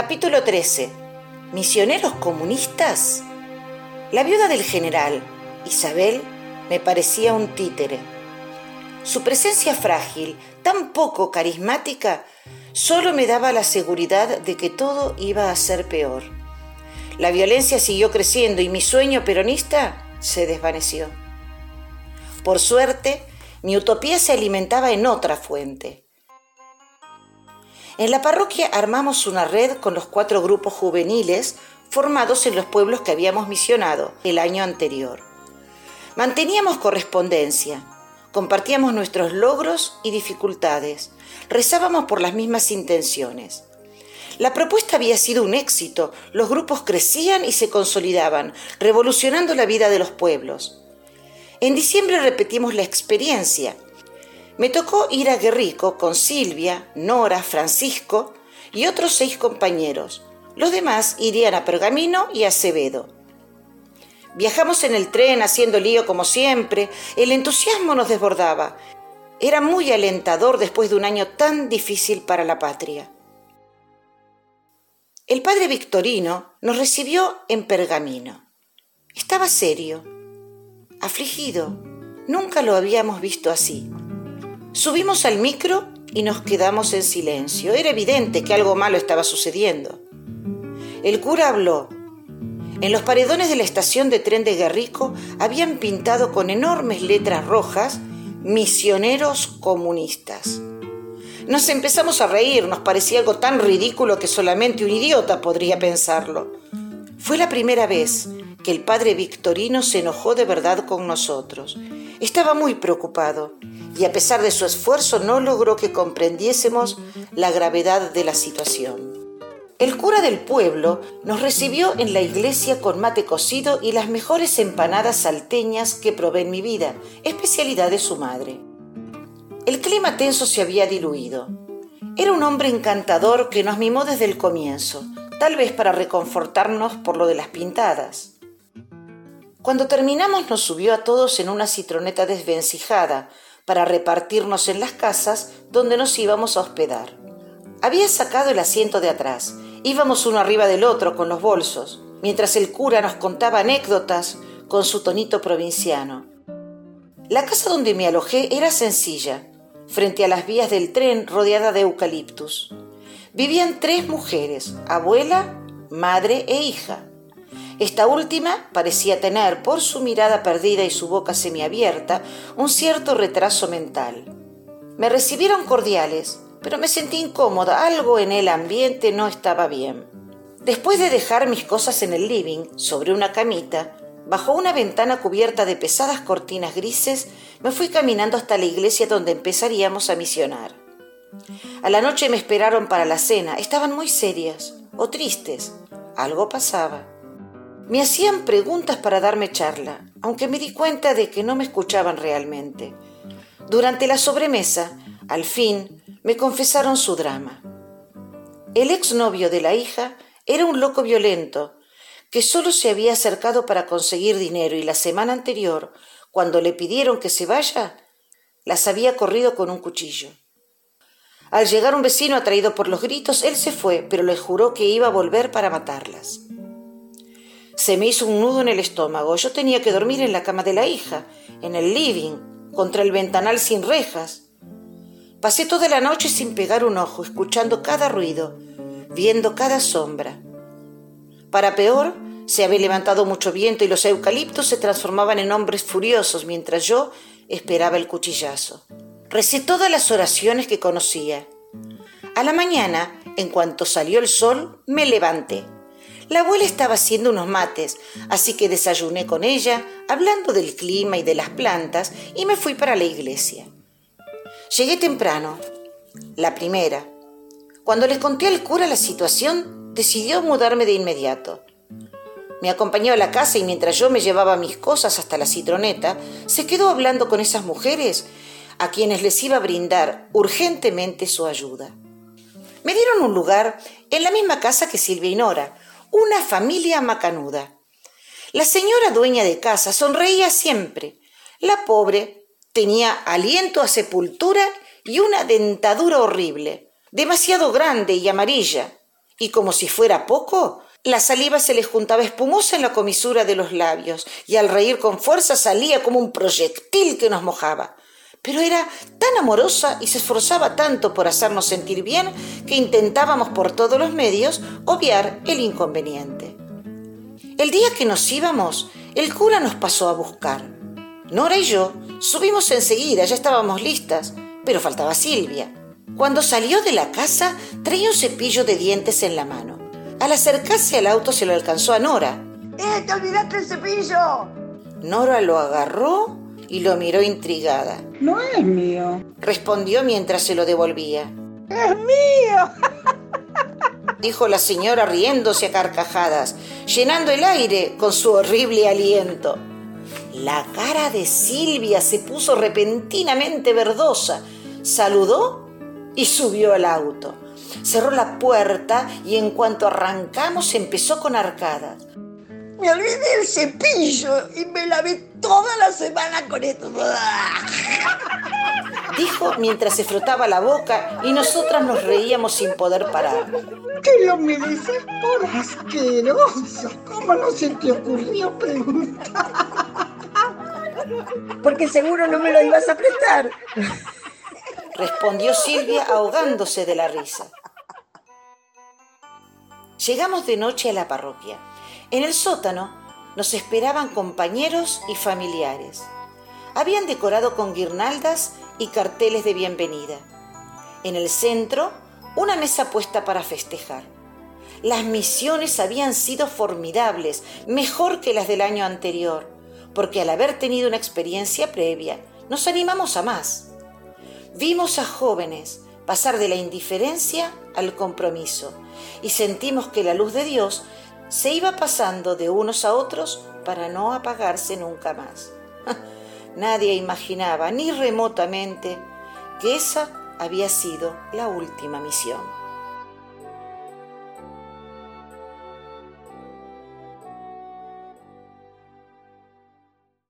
Capítulo 13. ¿Misioneros comunistas? La viuda del general, Isabel, me parecía un títere. Su presencia frágil, tan poco carismática, solo me daba la seguridad de que todo iba a ser peor. La violencia siguió creciendo y mi sueño peronista se desvaneció. Por suerte, mi utopía se alimentaba en otra fuente. En la parroquia armamos una red con los cuatro grupos juveniles formados en los pueblos que habíamos misionado el año anterior. Manteníamos correspondencia, compartíamos nuestros logros y dificultades, rezábamos por las mismas intenciones. La propuesta había sido un éxito, los grupos crecían y se consolidaban, revolucionando la vida de los pueblos. En diciembre repetimos la experiencia. Me tocó ir a Guerrico con Silvia, Nora, Francisco y otros seis compañeros. Los demás irían a Pergamino y a Acevedo. Viajamos en el tren haciendo lío como siempre. El entusiasmo nos desbordaba. Era muy alentador después de un año tan difícil para la patria. El padre Victorino nos recibió en Pergamino. Estaba serio, afligido. Nunca lo habíamos visto así. Subimos al micro y nos quedamos en silencio. Era evidente que algo malo estaba sucediendo. El cura habló. En los paredones de la estación de tren de Guerrico habían pintado con enormes letras rojas misioneros comunistas. Nos empezamos a reír, nos parecía algo tan ridículo que solamente un idiota podría pensarlo. Fue la primera vez que el padre Victorino se enojó de verdad con nosotros. Estaba muy preocupado y a pesar de su esfuerzo no logró que comprendiésemos la gravedad de la situación. El cura del pueblo nos recibió en la iglesia con mate cocido y las mejores empanadas salteñas que probé en mi vida, especialidad de su madre. El clima tenso se había diluido. Era un hombre encantador que nos mimó desde el comienzo, tal vez para reconfortarnos por lo de las pintadas. Cuando terminamos nos subió a todos en una citroneta desvencijada para repartirnos en las casas donde nos íbamos a hospedar. Había sacado el asiento de atrás. Íbamos uno arriba del otro con los bolsos, mientras el cura nos contaba anécdotas con su tonito provinciano. La casa donde me alojé era sencilla, frente a las vías del tren rodeada de eucaliptus. Vivían tres mujeres, abuela, madre e hija. Esta última parecía tener, por su mirada perdida y su boca semiabierta, un cierto retraso mental. Me recibieron cordiales, pero me sentí incómoda, algo en el ambiente no estaba bien. Después de dejar mis cosas en el living, sobre una camita, bajo una ventana cubierta de pesadas cortinas grises, me fui caminando hasta la iglesia donde empezaríamos a misionar. A la noche me esperaron para la cena. Estaban muy serias o tristes. Algo pasaba. Me hacían preguntas para darme charla, aunque me di cuenta de que no me escuchaban realmente. Durante la sobremesa, al fin, me confesaron su drama. El exnovio de la hija era un loco violento que solo se había acercado para conseguir dinero y la semana anterior, cuando le pidieron que se vaya, las había corrido con un cuchillo. Al llegar un vecino atraído por los gritos, él se fue, pero le juró que iba a volver para matarlas. Se me hizo un nudo en el estómago. Yo tenía que dormir en la cama de la hija, en el living, contra el ventanal sin rejas. Pasé toda la noche sin pegar un ojo, escuchando cada ruido, viendo cada sombra. Para peor, se había levantado mucho viento y los eucaliptos se transformaban en hombres furiosos mientras yo esperaba el cuchillazo. Recé todas las oraciones que conocía. A la mañana, en cuanto salió el sol, me levanté. La abuela estaba haciendo unos mates, así que desayuné con ella, hablando del clima y de las plantas, y me fui para la iglesia. Llegué temprano, la primera. Cuando les conté al cura la situación, decidió mudarme de inmediato. Me acompañó a la casa y mientras yo me llevaba mis cosas hasta la citroneta, se quedó hablando con esas mujeres a quienes les iba a brindar urgentemente su ayuda. Me dieron un lugar en la misma casa que Silvia y Nora, una familia macanuda. La señora dueña de casa sonreía siempre. La pobre tenía aliento a sepultura y una dentadura horrible, demasiado grande y amarilla, Y como si fuera poco, la saliva se les juntaba espumosa en la comisura de los labios, y al reír con fuerza salía como un proyectil que nos mojaba. Pero era tan amorosa y se esforzaba tanto por hacernos sentir bien que intentábamos por todos los medios obviar el inconveniente. El día que nos íbamos, el cura nos pasó a buscar. Nora y yo subimos enseguida, ya estábamos listas, pero faltaba Silvia. Cuando salió de la casa, traía un cepillo de dientes en la mano. Al acercarse al auto se lo alcanzó a Nora. ¡Eh, te olvidaste el cepillo! Nora lo agarró y lo miró intrigada. No es mío. Respondió mientras se lo devolvía. ¡Es mío! Dijo la señora riéndose a carcajadas, llenando el aire con su horrible aliento. La cara de Silvia se puso repentinamente verdosa. Saludó y subió al auto. Cerró la puerta y en cuanto arrancamos empezó con arcadas. Me olvidé el cepillo y me lavé toda la semana con esto. Dijo mientras se frotaba la boca y nosotras nos reíamos sin poder parar. ¡Que lo mereces por asqueroso! ¿Cómo no se te ocurrió preguntar? Porque seguro no me lo ibas a prestar. Respondió Silvia ahogándose de la risa. Llegamos de noche a la parroquia. En el sótano nos esperaban compañeros y familiares. Habían decorado con guirnaldas y carteles de bienvenida. En el centro, una mesa puesta para festejar. Las misiones habían sido formidables, mejor que las del año anterior, porque al haber tenido una experiencia previa, nos animamos a más. Vimos a jóvenes pasar de la indiferencia al compromiso y sentimos que la luz de Dios se iba pasando de unos a otros para no apagarse nunca más. Nadie imaginaba ni remotamente que esa había sido la última misión.